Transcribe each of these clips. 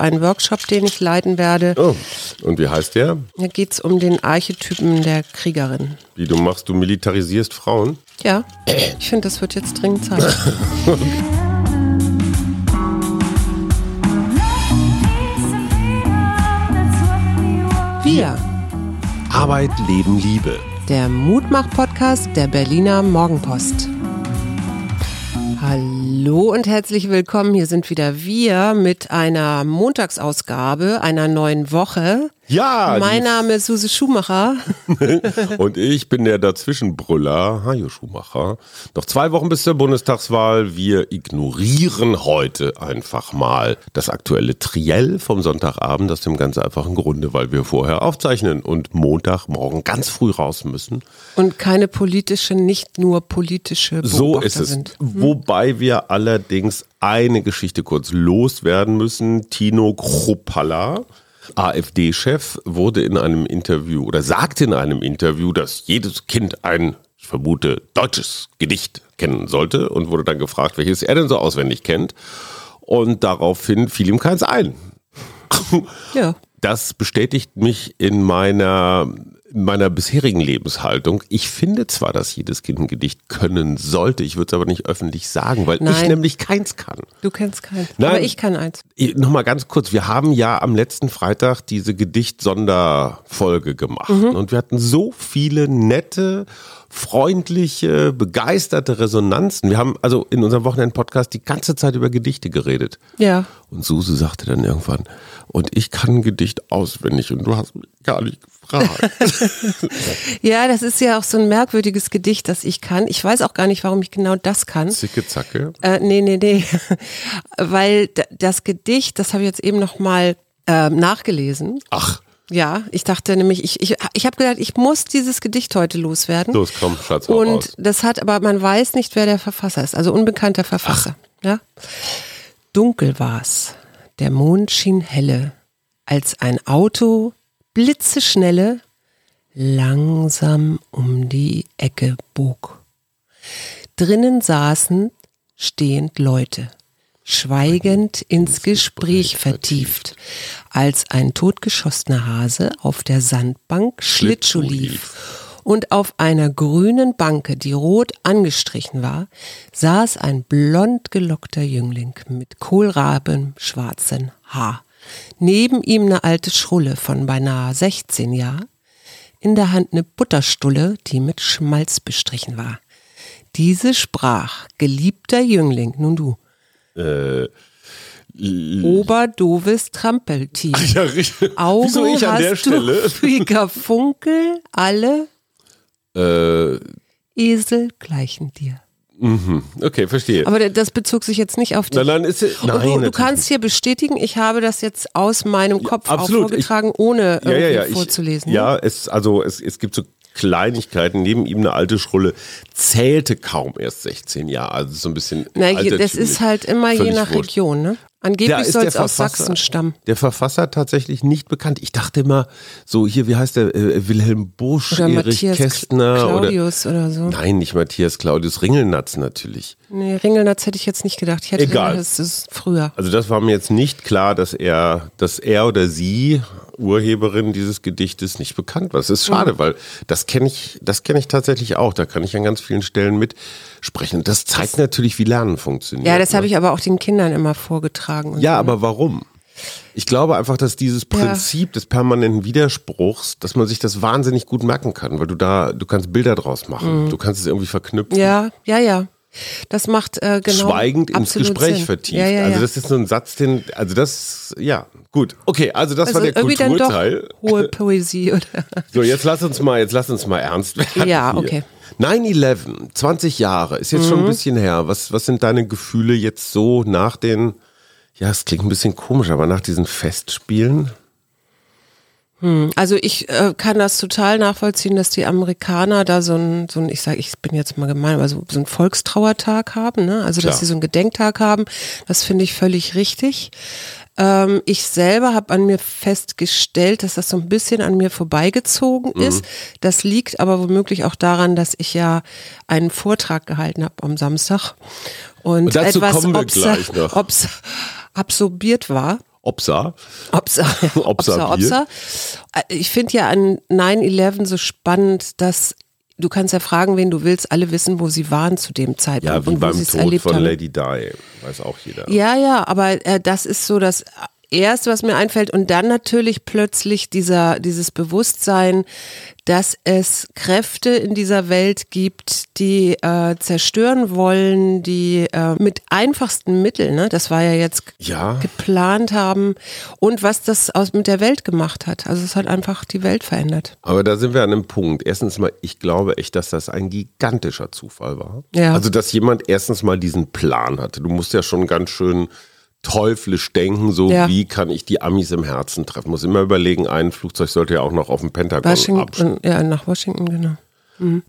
einen Workshop, den ich leiten werde. Oh, und wie heißt der? Da geht es um den Archetypen der Kriegerin. Wie du machst, du militarisierst Frauen? Ja, ich finde, das wird jetzt dringend Zeit. Wir, Arbeit, Leben, Liebe. der Mutmach-Podcast der Berliner Morgenpost. Hallo und herzlich willkommen. Hier sind wieder wir mit einer Montagsausgabe einer neuen Woche. Ja, mein Name ist Suse Schumacher. Und ich bin der Dazwischenbrüller, Hajo Schumacher. Noch zwei Wochen bis zur Bundestagswahl. Wir ignorieren heute einfach mal das aktuelle Triell vom Sonntagabend aus dem ganz einfachen Grunde, weil wir vorher aufzeichnen und Montagmorgen ganz früh raus müssen. Und keine politische, nicht nur politische Beobachter So ist es. sind. Wobei wir allerdings eine Geschichte kurz loswerden müssen. Tino Kruppalla, AfD-Chef, wurde in einem Interview oder sagte in einem Interview, dass jedes Kind ein, ich vermute, deutsches Gedicht kennen sollte und wurde dann gefragt, welches er denn so auswendig kennt. Und daraufhin fiel ihm keins ein. Ja. Das bestätigt mich in meiner, in meiner bisherigen Lebenshaltung. Ich finde zwar, dass jedes Kind ein Gedicht können sollte, ich würde es aber nicht öffentlich sagen, weil ich Nein. nämlich keins kann. Du kennst keinen. Nein. Aber ich kann eins. Nochmal ganz kurz, wir haben ja am letzten Freitag diese Gedicht-Sonderfolge gemacht und wir hatten so viele nette, freundliche, begeisterte Resonanzen. Wir haben also in unserem Wochenend-Podcast die ganze Zeit über Gedichte geredet. Ja. Und Suse sagte dann irgendwann, und ich kann ein Gedicht auswendig und du hast mich gar nicht gefragt. Ja, das ist ja auch so ein merkwürdiges Gedicht, das ich kann. Ich weiß auch gar nicht, warum ich genau das kann. Zicke, zacke. Äh, nee, nee, nee. Weil das Gedicht, das habe ich jetzt eben nochmal ähm, nachgelesen. Ach, Ja, ich dachte nämlich, ich, ich, ich habe gedacht, ich muss dieses Gedicht heute loswerden. los, komm, Schatz, Und raus. das hat, aber man weiß nicht, wer der Verfasser ist, also unbekannter Verfasser. Ja? Dunkel war's, der Mond schien helle, als ein Auto blitzeschnelle langsam um die Ecke bog. Drinnen saßen stehend Leute, schweigend ins Gespräch vertieft, als ein totgeschossener Hase auf der Sandbank Schlittschuh lief und auf einer grünen Banke, die rot angestrichen war, saß ein blond gelockter Jüngling mit kohlraben schwarzen Haar. Neben ihm eine alte Schrulle von beinahe 16 Jahren, in der Hand eine Butterstulle, die mit Schmalz bestrichen war. Diese sprach, geliebter Jüngling, nun du, Äh, Oberdoves Trampeltier. ja, richtig. Augen Wieso ich an der Stelle? du Funkel, alle Äh, Esel gleichen dir. okay, verstehe. Aber das bezog sich jetzt nicht auf dich. Nein, nein, ist, nein, du, du kannst hier bestätigen, ich habe das jetzt aus meinem Kopf auch absolut. vorgetragen, ohne ja, ja, ja, ich, vorzulesen. ne? Ja, es, also es, es gibt so Kleinigkeiten. Neben ihm eine alte Schrulle zählte kaum erst 16 Jahre. Also so ein bisschen. Na, je, das ist halt immer je nach wurscht. Region, ne? Angeblich soll es aus Sachsen stammen. Der Verfasser tatsächlich nicht bekannt. Ich dachte immer, so hier, wie heißt der? Äh, Wilhelm Busch, Oder Erich Matthias Kästner Claudius oder, so. oder. Nein, nicht Matthias Claudius, Ringelnatz natürlich. Nee, Ringelnatz hätte ich jetzt nicht gedacht. Ich hätte Egal. gedacht, das ist früher. Also das war mir jetzt nicht klar, dass er, dass er oder sie Urheberin dieses Gedichtes nicht bekannt war. Das ist Mhm. schade, weil das kenne ich, das kenne ich tatsächlich auch. Da kann ich an ganz vielen Stellen mitsprechen. Und das zeigt natürlich, wie Lernen funktioniert. Ja, das ne? habe ich aber auch den Kindern immer vorgetragen. Ja, so. aber warum? Ich glaube einfach, dass dieses Prinzip des permanenten Widerspruchs, dass man sich das wahnsinnig gut merken kann, weil du da, du kannst Bilder draus machen, du kannst es irgendwie verknüpfen. Mhm. Ja, ja, ja. Das macht äh, genau schweigend ins Gespräch Sinn. vertieft. Ja, ja, Also ja. das ist so ein Satz, den, also das, ja, gut. Okay, also das also war der irgendwie dann doch Kulturteil. hohe Poesie oder So, jetzt lass uns mal, jetzt lass uns mal ernst werden. Ja, hier. okay. 9-11, 20 Jahre, ist jetzt schon Mhm. ein bisschen her. Was, was sind deine Gefühle jetzt so nach den, ja, es klingt ein bisschen komisch, aber nach diesen Festspielen? Also ich äh, kann das total nachvollziehen, dass die Amerikaner da so ein, so ein ich sage, ich bin jetzt mal gemein, aber so, so einen Volkstrauertag haben, ne? Also Klar. dass sie so einen Gedenktag haben, das finde ich völlig richtig. Ähm, ich selber habe an mir festgestellt, dass das so ein bisschen an mir vorbeigezogen Mhm. ist. Das liegt aber womöglich auch daran, dass ich ja einen Vortrag gehalten habe am Samstag und, Und dazu etwas obs- absorbiert war. Opsa. Opsa, Opsa Opsa. Opsa. Ich finde ja an 9-11 so spannend, dass du kannst ja fragen, wen du willst, alle wissen, wo sie waren zu dem Zeitpunkt Ja, wie und beim Tod von haben. Lady Di. Weiß auch jeder. Ja, ja, aber äh, das ist so das Erste, was mir einfällt. Und dann natürlich plötzlich dieser, dieses Bewusstsein, dass es Kräfte in dieser Welt gibt, die äh, zerstören wollen, die äh, mit einfachsten Mitteln, ne, das war ja jetzt Ja. geplant haben und was das aus, mit der Welt gemacht hat. Also es hat einfach die Welt verändert. Aber da sind wir an einem Punkt. Erstens mal, ich glaube echt, dass das ein gigantischer Zufall war. Ja. Also, dass jemand erstens mal diesen Plan hatte. Du musst ja schon ganz schön teuflisch denken, so Ja. wie kann ich die Amis im Herzen treffen. Muss immer überlegen, ein Flugzeug sollte ja auch noch auf dem Pentagon. Washington, ja, nach Washington, genau.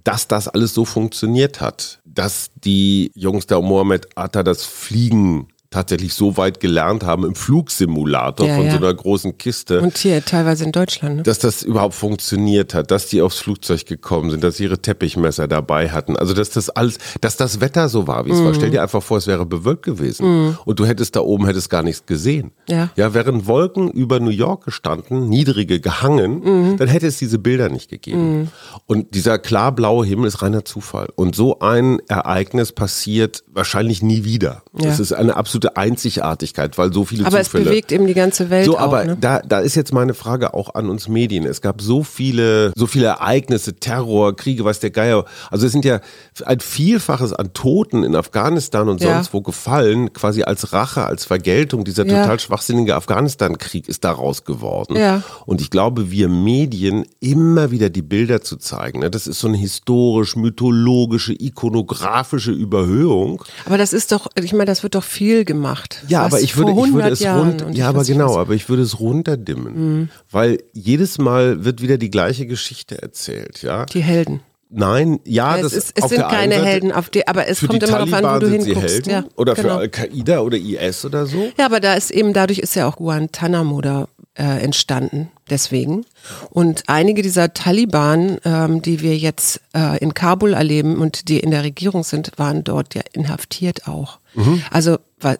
dass das alles so funktioniert hat, dass die Jungs der Mohammed Atta das Fliegen tatsächlich so weit gelernt haben im Flugsimulator Ja, von ja. so einer großen Kiste. Und hier teilweise in Deutschland. Ne? dass das überhaupt funktioniert hat, dass die aufs Flugzeug gekommen sind, dass sie ihre Teppichmesser dabei hatten. Also dass das alles, dass das Wetter so war, wie es Mhm. war. Stell dir einfach vor, es wäre bewölkt gewesen und du hättest da oben hättest gar nichts gesehen. Ja. Ja, wären Wolken über New York gestanden, niedrige gehangen, Mhm. dann hätte es diese Bilder nicht gegeben. Und dieser klarblaue Himmel ist reiner Zufall. Und so ein Ereignis passiert wahrscheinlich nie wieder. Ja. Das ist eine absolute Einzigartigkeit, weil so viele Aber es Zufälle. bewegt eben die ganze Welt So, auch. aber ne? da, da ist jetzt meine Frage auch an uns Medien. Es gab so viele, so viele Ereignisse, Terror, Kriege, was der Geier. Also es sind ja ein Vielfaches an Toten in Afghanistan und Ja. sonst wo gefallen, quasi als Rache, als Vergeltung. Dieser Ja. total schwachsinnige Afghanistan-Krieg ist daraus geworden. Ja. Und ich glaube, wir Medien immer wieder die Bilder zu zeigen. ne, Das ist so eine historisch, mythologische, ikonografische Überhöhung. Aber das ist doch, ich meine, das wird doch viel gemacht. Ja, aber ich würde, ich würde 100 es rund, und ja, aber genau. Mhm. aber ich würde es runterdimmen, weil jedes Mal wird wieder die gleiche Geschichte erzählt, ja. Die Helden. Nein, ja, es das ist, es sind keine Seite, Helden, auf die, aber es Für kommt immer darauf an, wo du hinguckst. Helden Ja, oder für genau. Al-Qaida oder IS oder so. Ja, aber da ist eben, dadurch ist ja auch Guantanamo da äh, entstanden, deswegen. Und einige dieser Taliban, ähm, die wir jetzt äh, in Kabul erleben und die in der Regierung sind, waren dort ja inhaftiert auch. Mhm. Also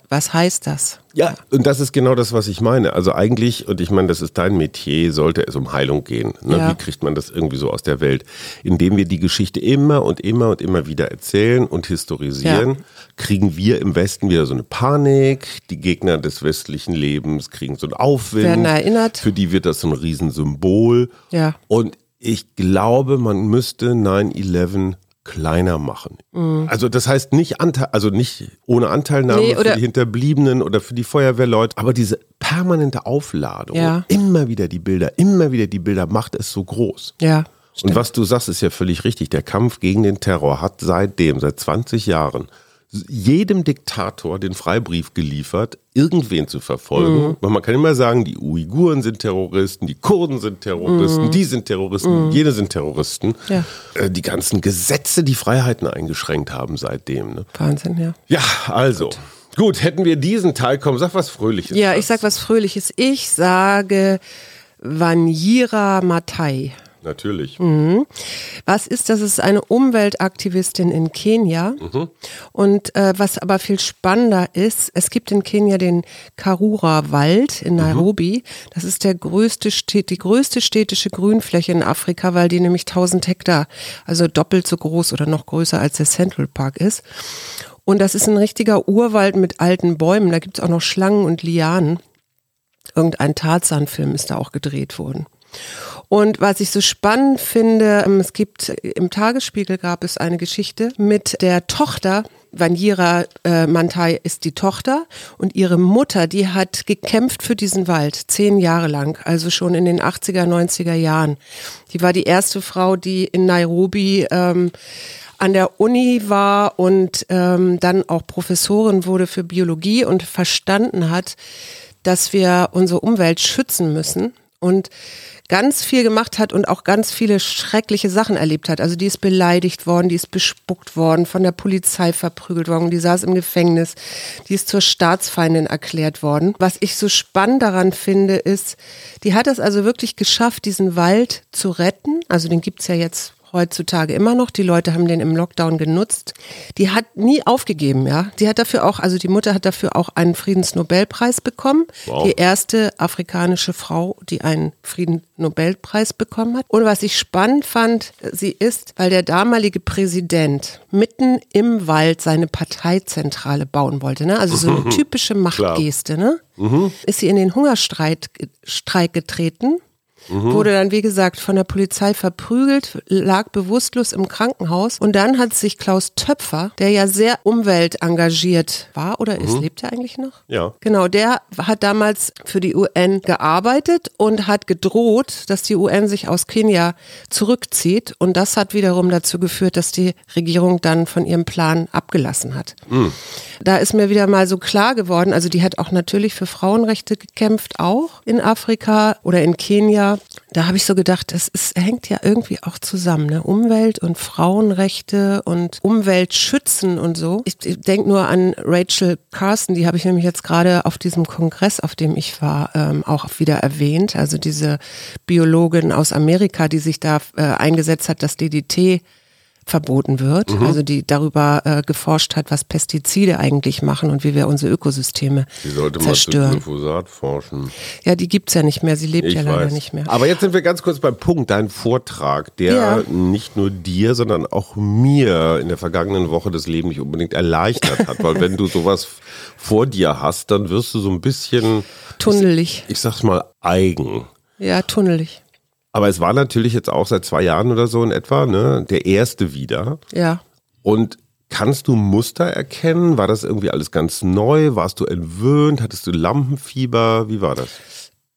was heißt das? Ja, und das ist genau das, was ich meine. Also eigentlich, und ich meine, das ist dein Metier, sollte es um Heilung gehen. Ne? Ja. Wie kriegt man das irgendwie so aus der Welt? Indem wir die Geschichte immer und immer und immer wieder erzählen und historisieren, Ja. kriegen wir im Westen wieder so eine Panik. Die Gegner des westlichen Lebens kriegen so einen Aufwind. Werden erinnert. Für die wird das so ein Riesensymbol. Ja. Und ich glaube, man müsste 9-11 kleiner machen. Also das heißt nicht Anteil, also nicht ohne Anteilnahme Nee, für die Hinterbliebenen oder für die Feuerwehrleute, aber diese permanente Aufladung, Ja. immer wieder die Bilder, immer wieder die Bilder macht es so groß. Ja. Und was du sagst, ist ja völlig richtig. Der Kampf gegen den Terror hat seitdem, seit 20 Jahren, jedem Diktator den Freibrief geliefert, irgendwen zu verfolgen. Weil Man kann immer sagen, die Uiguren sind Terroristen, die Kurden sind Terroristen, die sind Terroristen, jene sind Terroristen. Ja. Äh, Die ganzen Gesetze, die Freiheiten eingeschränkt haben seitdem. Ne? Wahnsinn, ja. Ja, also. Gut, hätten wir diesen Teil kommen, sag was Fröhliches. Ja, ich sag was Fröhliches. Ich sage Vanjira Matai. Natürlich. Was ist das? Es ist eine Umweltaktivistin in Kenia. Und äh, was aber viel spannender ist, es gibt in Kenia den Karura-Wald in Nairobi. Das ist der größte, die größte städtische Grünfläche in Afrika, weil die nämlich 1000 Hektar, also doppelt so groß oder noch größer als der Central Park ist. Und das ist ein richtiger Urwald mit alten Bäumen. Da gibt es auch noch Schlangen und Lianen. Irgendein Tarzan-Film ist da auch gedreht worden. Und was ich so spannend finde, ähm, es gibt im Tagesspiegel gab es eine Geschichte mit der Tochter. Vanjira äh, Mantai ist die Tochter und ihre Mutter, die hat gekämpft für diesen Wald, zehn Jahre lang, also schon in den 80er, 90er Jahren. Die war die erste Frau, die in Nairobi ähm, an der Uni war und ähm, dann auch Professorin wurde für Biologie und verstanden hat, dass wir unsere Umwelt schützen müssen und ganz viel gemacht hat und auch ganz viele schreckliche Sachen erlebt hat. Also die ist beleidigt worden, die ist bespuckt worden, von der Polizei verprügelt worden, die saß im Gefängnis, die ist zur Staatsfeindin erklärt worden. Was ich so spannend daran finde, ist, die hat es also wirklich geschafft, diesen Wald zu retten. Also den gibt's ja jetzt heutzutage immer noch. Die Leute haben den im Lockdown genutzt. Die hat nie aufgegeben, ja. Die hat dafür auch, also die Mutter hat dafür auch einen Friedensnobelpreis bekommen. Wow. Die erste afrikanische Frau, die einen Friedensnobelpreis bekommen hat. Und was ich spannend fand, sie ist, weil der damalige Präsident mitten im Wald seine Parteizentrale bauen wollte, ne? Also so eine typische Machtgeste, ne? Ist sie in den Hungerstreik Streik getreten wurde dann, wie gesagt, von der Polizei verprügelt, lag bewusstlos im Krankenhaus. Und dann hat sich Klaus Töpfer, der ja sehr umweltengagiert war oder ist, lebt er eigentlich noch? Ja. Genau, der hat damals für die UN gearbeitet und hat gedroht, dass die UN sich aus Kenia zurückzieht. Und das hat wiederum dazu geführt, dass die Regierung dann von ihrem Plan abgelassen hat. Da ist mir wieder mal so klar geworden, also die hat auch natürlich für Frauenrechte gekämpft, auch in Afrika oder in Kenia. Da habe ich so gedacht, es ist, hängt ja irgendwie auch zusammen, ne? Umwelt und Frauenrechte und Umweltschützen und so. Ich, ich denke nur an Rachel Carson, die habe ich nämlich jetzt gerade auf diesem Kongress, auf dem ich war, ähm, auch wieder erwähnt. Also diese Biologin aus Amerika, die sich da äh, eingesetzt hat, dass DDT verboten wird, also die darüber äh, geforscht hat, was Pestizide eigentlich machen und wie wir unsere Ökosysteme Die sollte mal zu zerstören. Glyphosat forschen. Ja, die gibt's ja nicht mehr, sie lebt Ich ja leider weiß. nicht mehr. Aber jetzt sind wir ganz kurz beim Punkt. Dein Vortrag, der Ja. nicht nur dir, sondern auch mir in der vergangenen Woche das Leben nicht unbedingt erleichtert hat. Weil wenn du sowas vor dir hast, dann wirst du so ein bisschen, Tunnelig. ich sag's mal, eigen. Ja, tunnelig. Aber es war natürlich jetzt auch seit zwei Jahren oder so in etwa, ne, der erste wieder. Ja. Und kannst du Muster erkennen? War das irgendwie alles ganz neu? Warst du entwöhnt? Hattest du Lampenfieber? Wie war das?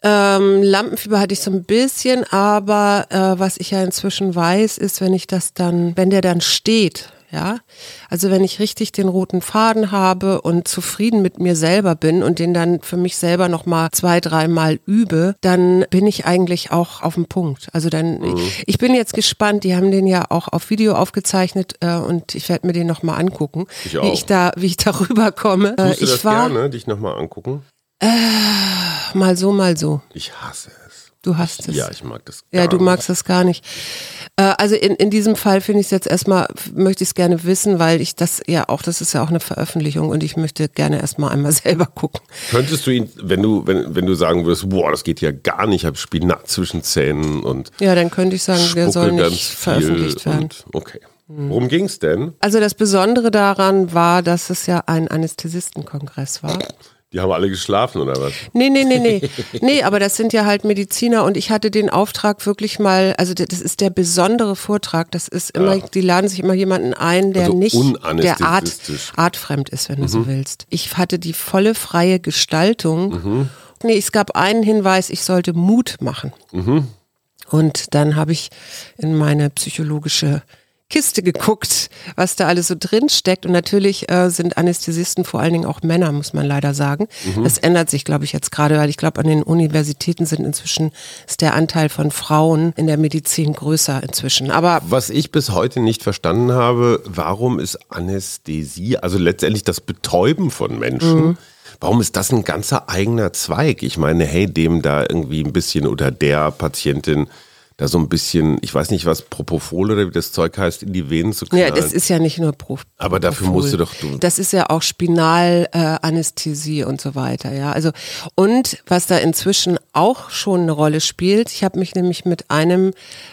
Ähm, Lampenfieber hatte ich so ein bisschen, aber äh, was ich ja inzwischen weiß, ist, wenn ich das dann, wenn der dann steht, ja, also wenn ich richtig den roten Faden habe und zufrieden mit mir selber bin und den dann für mich selber nochmal zwei, dreimal übe, dann bin ich eigentlich auch auf dem Punkt. Also dann, ich bin jetzt gespannt, die haben den ja auch auf Video aufgezeichnet äh, und ich werde mir den nochmal angucken, Ich wie ich da, wie ich darüber komme. Äh, ich das war gerne, dich nochmal angucken? mal so, mal so. Ich hasse es. Du hast es. Ja, ich mag das. Ja, gar du nicht. magst das gar nicht. Äh, also in, in diesem Fall finde ich es jetzt erstmal, möchte ich es gerne wissen, weil ich das ja auch, das ist ja auch eine Veröffentlichung und ich möchte gerne erstmal einmal selber gucken. Könntest du ihn, wenn du, wenn, wenn du sagen würdest, boah, das geht ja gar nicht, ich habe Spinat zwischen Zähnen und Ja, dann könnte ich sagen, der soll nicht veröffentlicht werden. Und, okay. Worum ging's denn? Also das Besondere daran war, dass es ja ein Anästhesistenkongress war. Die haben alle geschlafen oder was? Nee, nee, nee, nee. Nee, aber das sind ja halt Mediziner und ich hatte den Auftrag wirklich mal, also das ist der besondere Vortrag. Das ist immer, die laden sich immer jemanden ein, der Also nicht der Art, artfremd ist, wenn du so willst. Ich hatte die volle freie Gestaltung. Nee, es gab einen Hinweis, ich sollte Mut machen. Und dann habe ich in meine psychologische Kiste geguckt, was da alles so drin steckt. Und natürlich äh, sind Anästhesisten vor allen Dingen auch Männer, muss man leider sagen. Das ändert sich, glaube ich, jetzt gerade, weil ich glaube, an den Universitäten sind inzwischen ist der Anteil von Frauen in der Medizin größer inzwischen. Aber Was ich bis heute nicht verstanden habe, warum ist Anästhesie, also letztendlich das Betäuben von Menschen, warum ist das ein ganzer eigener Zweig? Ich meine, hey, dem da irgendwie ein bisschen oder der Patientin da so ein bisschen, ich weiß nicht was, Propofol oder wie das Zeug heißt, in die Venen zu ja, knallen. das ist ja nicht nur Pro Aber dafür Propofol. musst du doch- du- Das ist ja auch Spinalanästhesie äh, und so weiter, ja. Also und was da inzwischen auch schon eine Rolle spielt, ich habe mich nämlich mit einem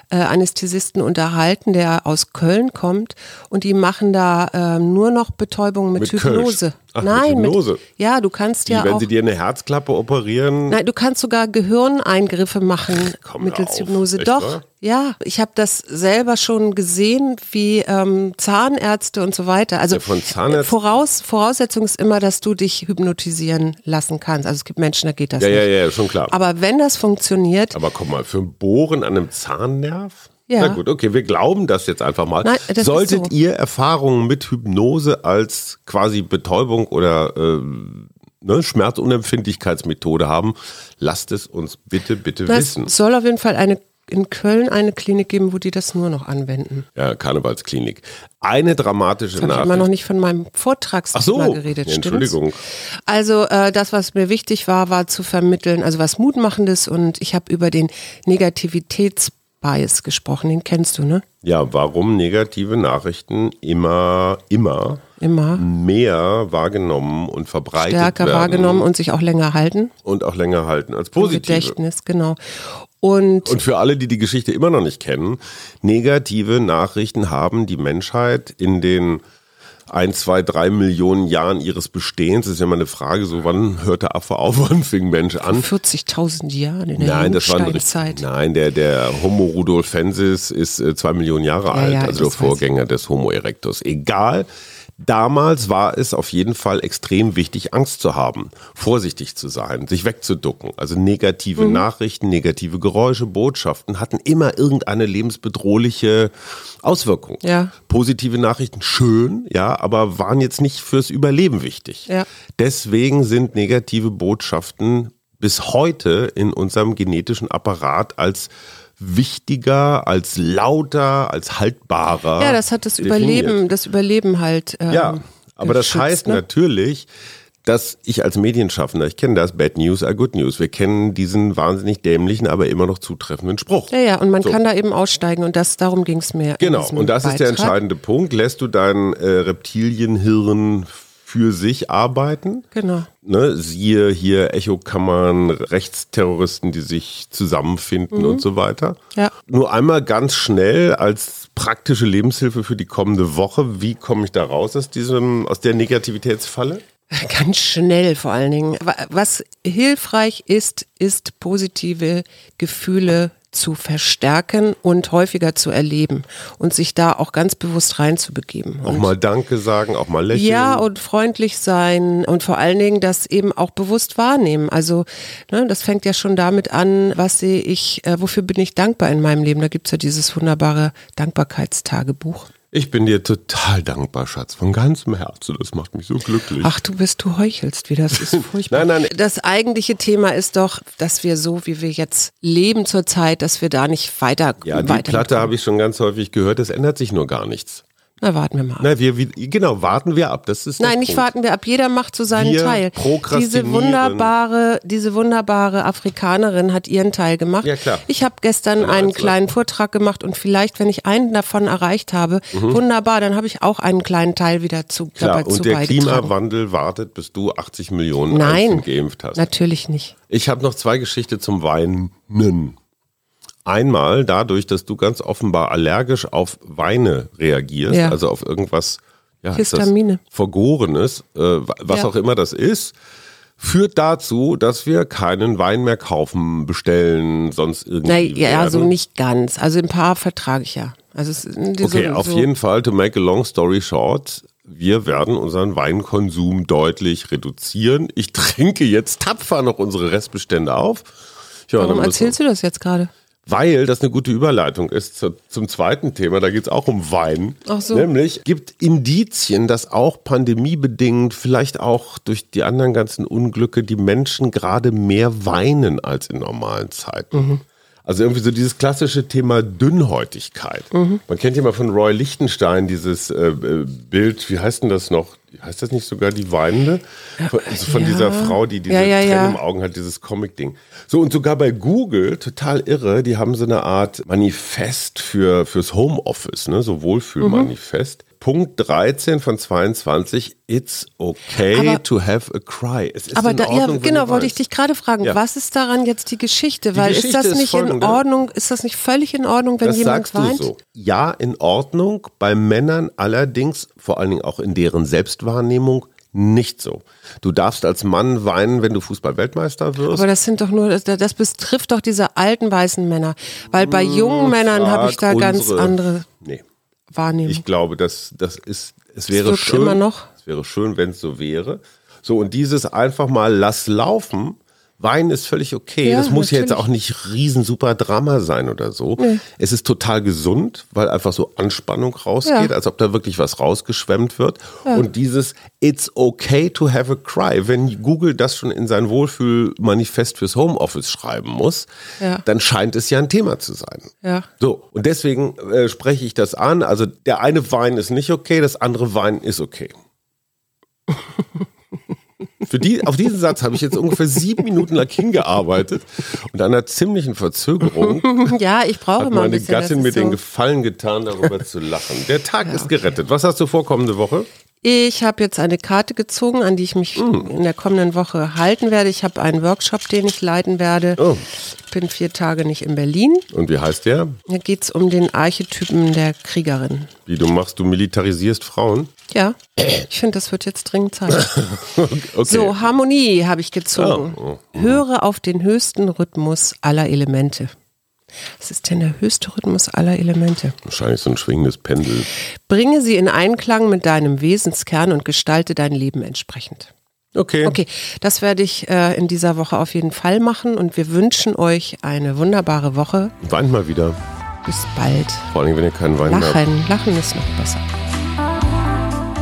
äh, Anästhesisten unterhalten, der aus Köln kommt und die machen da äh, nur noch Betäubung mit, Mit Kölsch. Ach, mit Nein, Hypnose. ja, du kannst Die, ja wenn auch sie dir eine Herzklappe operieren, Nein, du kannst sogar Gehirneingriffe machen hör mittels auf. Hypnose. Echt Doch, wahr? ja. Ich habe das selber schon gesehen, wie ähm, Zahnärzte und so weiter. Also Ja, von Zahnärzten- Voraus, Voraussetzung ist immer, dass du dich hypnotisieren lassen kannst. Also es gibt Menschen, da geht das ja, nicht. ja, ja, schon klar. Aber wenn das funktioniert, Aber komm mal, für ein Bohren an einem Zahnnerv? Ja. Na gut, okay, wir glauben das jetzt einfach mal. Nein, das Solltet so. ihr Erfahrungen mit Hypnose als quasi Betäubung oder ähm, ne, Schmerzunempfindlichkeitsmethode haben, lasst es uns bitte, bitte es wissen. soll auf jeden Fall eine in Köln eine Klinik geben, wo die das nur noch anwenden. Ja, Karnevalsklinik. Eine dramatische habe ich Nachricht. immer noch nicht von meinem Vortragsthema so, geredet, ja, stimmt's? Entschuldigung. Also äh, das, was mir wichtig war, war zu vermitteln, also was Mutmachendes und ich habe über den Bias gesprochen, den kennst du, ne? Ja, warum negative Nachrichten immer, immer, Immer mehr wahrgenommen und verbreitet stärker werden wahrgenommen und sich auch länger halten. und auch länger halten als Im positive. Gedächtnis, genau. Und, Und für alle, die die Geschichte immer noch nicht kennen, negative Nachrichten haben die Menschheit in den ein, zwei, drei Millionen Jahren ihres Bestehens, das ist ja mal eine Frage, so wann hört der Affe auf, wann fing Mensch an? 40.000 Jahren in der Nein, das war ein richtig, Jungsteinzeit. Nein, der, der Homo rudolfensis ist äh, zwei Millionen Jahre alt, ja, also der Vorgänger des Homo erectus. Egal. Damals war es auf jeden Fall extrem wichtig, Angst zu haben, vorsichtig zu sein, sich wegzuducken. Also negative Mhm. Nachrichten, negative Geräusche, Botschaften hatten immer irgendeine lebensbedrohliche Auswirkung. Ja. Positive Nachrichten schön, ja, aber waren jetzt nicht fürs Überleben wichtig. Ja. Deswegen sind negative Botschaften bis heute in unserem genetischen Apparat als wichtiger, als lauter, als haltbarer. Ja, das hat das definiert. Überleben, das Überleben halt. Ähm, Ja, aber das heißt ne? natürlich, dass ich als Medienschaffender, ich kenne das, Bad News are Good News. Wir kennen diesen wahnsinnig dämlichen, aber immer noch zutreffenden Spruch. Ja, ja, und man So. kann da eben aussteigen und das, darum ging es mir. Genau, und das ist der Beitrag. entscheidende Punkt. Lässt du dein äh, Reptilienhirn für sich arbeiten? Genau. Ne, siehe hier Echokammern, Rechtsterroristen, die sich zusammenfinden und so weiter. Ja. Nur einmal ganz schnell als praktische Lebenshilfe für die kommende Woche. Wie komme ich da raus aus diesem, aus der Negativitätsfalle? Ganz schnell vor allen Dingen. Wa- Was hilfreich ist, ist positive Gefühle zu verstärken und häufiger zu erleben und sich da auch ganz bewusst reinzubegeben. Auch Und mal Danke sagen, auch mal lächeln. Ja, und freundlich sein und vor allen Dingen das eben auch bewusst wahrnehmen. Also ne, das fängt ja schon damit an, was sehe ich, äh, wofür bin ich dankbar in meinem Leben. Da gibt's ja dieses wunderbare Dankbarkeitstagebuch. Ich bin dir total dankbar, Schatz, von ganzem Herzen. Das macht mich so glücklich. Ach, du bist, du heuchelst wieder, das ist furchtbar. Nein, nein. Das eigentliche Thema ist doch, dass wir so, wie wir jetzt leben zurzeit, dass wir da nicht weiter ja, die Platte habe ich schon ganz häufig gehört. Es ändert sich nur gar nichts. Na, warten wir mal ab. Na, wir, wir, genau, warten wir ab. Das ist der Nein, nicht Punkt. warten wir ab. Jeder macht so seinen Wir Teil. Diese wunderbare, diese wunderbare Afrikanerin hat ihren Teil gemacht. Ja, klar. Ich habe gestern Genau, einen kleinen Vortrag gemacht und vielleicht, wenn ich einen davon erreicht habe, wunderbar, dann habe ich auch einen kleinen Teil wieder zu, Mhm. Klar, dabei zu und der beigetragen. Klimawandel wartet, bis du 80 Millionen Nein, geimpft hast. natürlich nicht. Ich habe noch zwei Geschichten zum Weinen. Einmal dadurch, dass du ganz offenbar allergisch auf Weine reagierst, Ja. also auf irgendwas ja, Histamine. Vergorenes, äh, wa- was Ja. auch immer das ist, führt dazu, dass wir keinen Wein mehr kaufen, bestellen, sonst irgendwie. Ja, so werden. nicht ganz. Also ein paar vertrage ich ja. Also Okay, so, auf so, jeden Fall, to make a long story short, wir werden unseren Weinkonsum deutlich reduzieren. Ich trinke jetzt tapfer noch unsere Restbestände auf. Ja, Warum erzählst du das jetzt gerade? Weil das eine gute Überleitung ist zu, zum zweiten Thema, da geht es auch um Wein. Ach so. Nämlich gibt Indizien, dass auch pandemiebedingt, vielleicht auch durch die anderen ganzen Unglücke, die Menschen gerade mehr weinen als in normalen Zeiten. Mhm. Also irgendwie so dieses klassische Thema Dünnhäutigkeit. Mhm. Man kennt ja mal von Roy Lichtenstein dieses äh, äh, Bild, wie heißt denn das noch? Heißt das nicht sogar die Weinende? Von, also von ja. dieser Frau, die diese Ja, ja, Tränen im Augen hat, dieses Comic-Ding. So, und sogar bei Google, total irre, die haben so eine Art Manifest für, fürs Homeoffice, ne? so Wohlfühlmanifest. Punkt 13 von 22, it's okay Aber- to have a cry. Es ist Aber in da, ja, Ordnung, wenn genau, wollte ich dich gerade fragen, Ja. was ist daran jetzt die Geschichte? Weil Geschichte ist das ist nicht in folgende. Ordnung, ist das nicht völlig in Ordnung, wenn Das jemand sagst weint? du so. Ja, in Ordnung. Bei Männern allerdings, vor allen Dingen auch in deren Selbstwahrnehmung, nicht so. Du darfst als Mann weinen, wenn du Fußball-Weltmeister wirst. Aber das sind doch nur, das, betrifft doch diese alten weißen Männer. Weil bei jungen Männern habe ich da ganz andere Nee. Wahrnehmung. Ich glaube, das, das ist, es wäre schön. Es wäre schön, wenn es so wäre. So, und dieses einfach mal lass laufen. Weinen ist völlig okay. Ja, das muss ja jetzt natürlich. auch nicht riesen super Drama sein oder so. Es ist total gesund, weil einfach so Anspannung rausgeht, Ja. als ob da wirklich was rausgeschwemmt wird. Und dieses It's okay to have a cry, wenn Google das schon in sein Wohlfühlmanifest fürs Homeoffice schreiben muss, Ja. dann scheint es ja ein Thema zu sein. Ja. So, und deswegen äh, spreche ich das an. Also der eine Wein ist nicht okay, das andere Wein ist okay. Für die, auf diesen Satz habe ich jetzt ungefähr sieben Minuten lang hingearbeitet und an einer ziemlichen Verzögerung Ja, ich brauche hat mal ein meine bisschen. Gattin mir ist den so. Gefallen getan, darüber zu lachen. Der Tag ist gerettet. Was hast du vor kommende Woche? Ich habe jetzt eine Karte gezogen, an die ich mich Mm. in der kommenden Woche halten werde. Ich habe einen Workshop, den ich leiten werde. Oh. Ich bin vier Tage nicht in Berlin. Und wie heißt der? Da geht es um den Archetypen der Kriegerin. Wie du machst, du militarisierst Frauen? Ja, ich finde, das wird jetzt dringend Zeit. Okay. So, Harmonie habe ich gezogen. Oh, Höre auf den höchsten Rhythmus aller Elemente. Was ist denn der höchste Rhythmus aller Elemente? Wahrscheinlich so ein schwingendes Pendel. Bringe sie in Einklang mit deinem Wesenskern und gestalte dein Leben entsprechend. Okay. Okay, das werde ich äh, in dieser Woche auf jeden Fall machen und wir wünschen euch eine wunderbare Woche. Weint mal wieder. Bis bald. Vor allem, wenn ihr keinen Wein habt. Lachen, lachen ist noch besser.